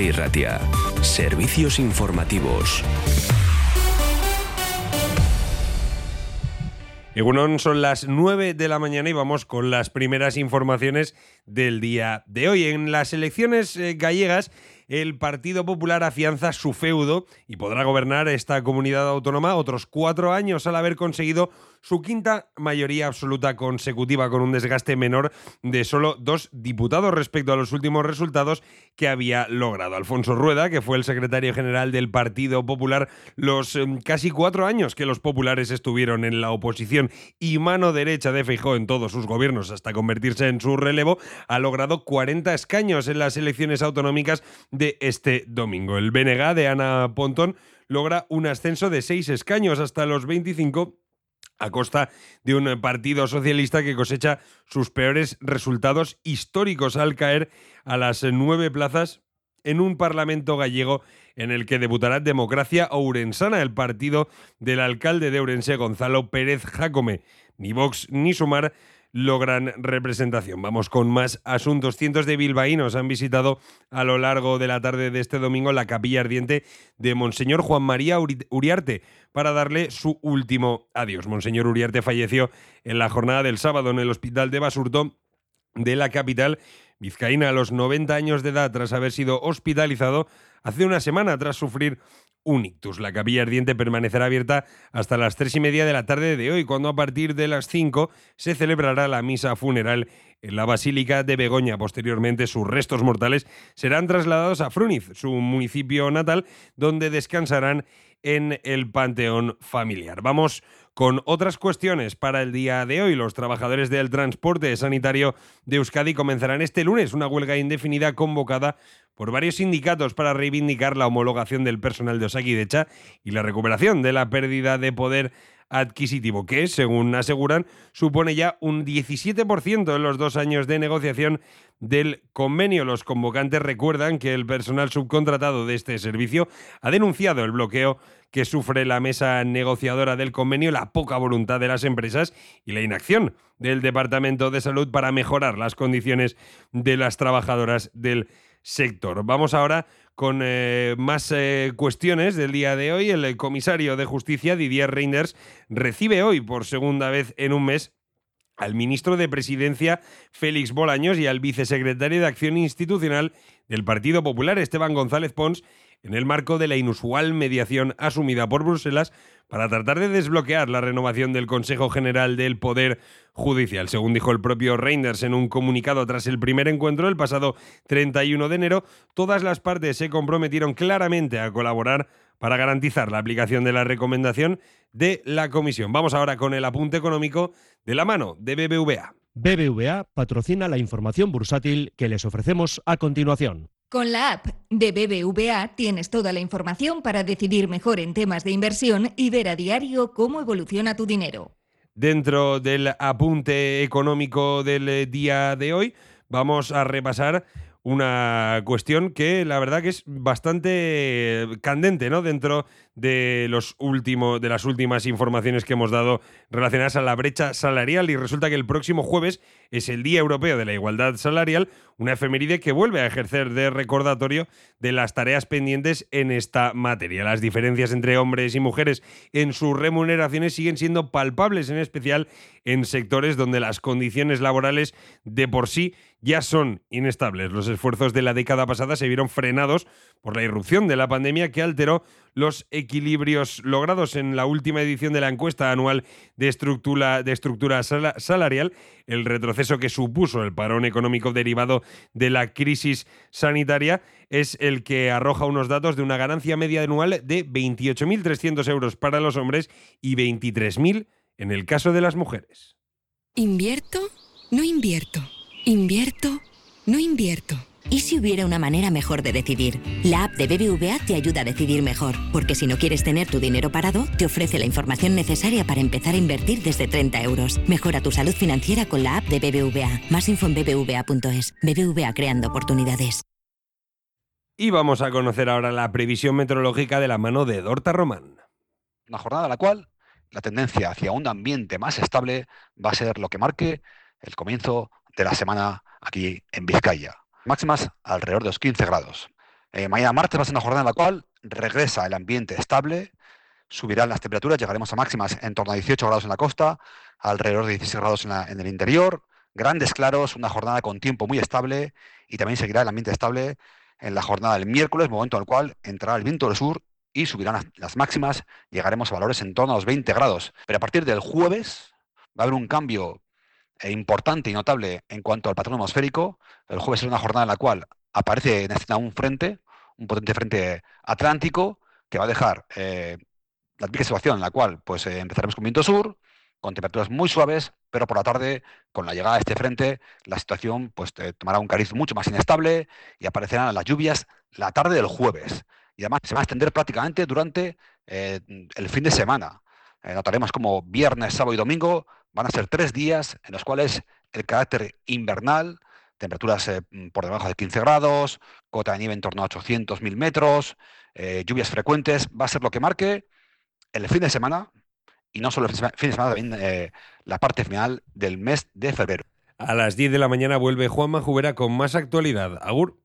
Euskadi y Ratia. Servicios informativos. Egunon, son las 9 de la mañana y vamos con las primeras informaciones del día de hoy. En las elecciones eh, gallegas, el Partido Popular afianza su feudo y podrá gobernar esta comunidad autónoma otros cuatro años al haber conseguido su quinta mayoría absoluta consecutiva con un desgaste menor de solo dos diputados respecto a los últimos resultados que había logrado. Alfonso Rueda, que fue el secretario general del Partido Popular los em, casi cuatro años que los populares estuvieron en la oposición y mano derecha de Feijó en todos sus gobiernos hasta convertirse en su relevo, ha logrado 40 escaños en las elecciones autonómicas de este domingo. El BNG de Ana Pontón logra un ascenso de seis escaños hasta los 25 a costa de un partido socialista que cosecha sus peores resultados históricos al caer a las nueve plazas en un Parlamento gallego en el que debutará Democracia Ourensana, el partido del alcalde de Ourense, Gonzalo Pérez Jacome. Ni Vox ni Sumar logran representación. Vamos con más asuntos. Cientos de bilbaínos han visitado a lo largo de la tarde de este domingo la capilla ardiente de Monseñor Juan María Uriarte para darle su último adiós. Monseñor Uriarte falleció en la jornada del sábado en el hospital de Basurto de la capital vizcaína a los 90 años de edad tras haber sido hospitalizado hace una semana tras sufrir un ictus. La capilla ardiente permanecerá abierta hasta las tres y media de la tarde de hoy, cuando a partir de las 5 se celebrará la misa funeral en la Basílica de Begoña. Posteriormente, sus restos mortales serán trasladados a Fruniz, su municipio natal, donde descansarán en el panteón familiar. Vamos con otras cuestiones para el día de hoy. Los trabajadores del transporte sanitario de Euskadi comenzarán este lunes una huelga indefinida convocada por varios sindicatos para reivindicar la homologación del personal de Osakidecha y la recuperación de la pérdida de poder adquisitivo, que, según aseguran, supone ya un 17% en los dos años de negociación del convenio. Los convocantes recuerdan que el personal subcontratado de este servicio ha denunciado el bloqueo que sufre la mesa negociadora del convenio, la poca voluntad de las empresas y la inacción del Departamento de Salud para mejorar las condiciones de las trabajadoras del sector. Vamos ahora con eh, más eh, cuestiones del día de hoy. El comisario de Justicia, Didier Reinders, recibe hoy por segunda vez en un mes al ministro de Presidencia Félix Bolaños y al vicesecretario de Acción Institucional del Partido Popular Esteban González Pons en el marco de la inusual mediación asumida por Bruselas para tratar de desbloquear la renovación del Consejo General del Poder Judicial. Según dijo el propio Reinders en un comunicado tras el primer encuentro el pasado 31 de enero, todas las partes se comprometieron claramente a colaborar para garantizar la aplicación de la recomendación de la Comisión. Vamos ahora con el apunte económico de la mano de BBVA. BBVA patrocina la información bursátil que les ofrecemos a continuación. Con la app de BBVA tienes toda la información para decidir mejor en temas de inversión y ver a diario cómo evoluciona tu dinero. Dentro del apunte económico del día de hoy, vamos a repasar una cuestión que la verdad que es bastante candente, ¿no? Dentro de los últimos de las últimas informaciones que hemos dado relacionadas a la brecha salarial y resulta que el próximo jueves es el Día Europeo de la Igualdad Salarial, una efeméride que vuelve a ejercer de recordatorio de las tareas pendientes en esta materia. Las diferencias entre hombres y mujeres en sus remuneraciones siguen siendo palpables, en especial en sectores donde las condiciones laborales de por sí ya son inestables. Los esfuerzos de la década pasada se vieron frenados por la irrupción de la pandemia que alteró los equilibrios logrados en la última edición de la encuesta anual de estructura, salarial, el retroceso que supuso el parón económico derivado de la crisis sanitaria es el que arroja unos datos de una ganancia media anual de 28.300 euros para los hombres y 23.000 en el caso de las mujeres. ¿Invierto? No invierto. ¿Invierto? No invierto. ¿Y si hubiera una manera mejor de decidir? La app de BBVA te ayuda a decidir mejor, porque si no quieres tener tu dinero parado, te ofrece la información necesaria para empezar a invertir desde 30 euros. Mejora tu salud financiera con la app de BBVA. Más info en bbva.es. BBVA creando oportunidades. Y vamos a conocer ahora la previsión meteorológica de la mano de Dorta Román. Una jornada en la cual la tendencia hacia un ambiente más estable va a ser lo que marque el comienzo de la semana aquí en Vizcaya máximas alrededor de los 15 grados. Eh, mañana martes va a ser una jornada en la cual regresa el ambiente estable, subirán las temperaturas, llegaremos a máximas en torno a 18 grados en la costa, alrededor de 16 grados en, el interior, grandes claros, una jornada con tiempo muy estable y también seguirá el ambiente estable en la jornada del miércoles, momento en el cual entrará el viento del sur y subirán las, máximas, llegaremos a valores en torno a los 20 grados. Pero a partir del jueves va a haber un cambio eh, importante y notable en cuanto al patrón atmosférico. El jueves es una jornada en la cual aparece en escena un frente, un potente frente atlántico, que va a dejar eh, la situación en la cual pues, eh, empezaremos con viento sur, con temperaturas muy suaves, pero por la tarde, con la llegada de este frente, la situación pues, tomará un cariz mucho más inestable y aparecerán las lluvias la tarde del jueves. Y además se va a extender prácticamente durante eh, el fin de semana. Notaremos como viernes, sábado y domingo van a ser tres días en los cuales el carácter invernal, temperaturas eh, por debajo de 15 grados, cota de nieve en torno a 800.000 metros, lluvias frecuentes, va a ser lo que marque el fin de semana, y no solo el fin de semana, también la parte final del mes de febrero. A las 10 de la mañana vuelve Juan Manjubera con más actualidad. Agur.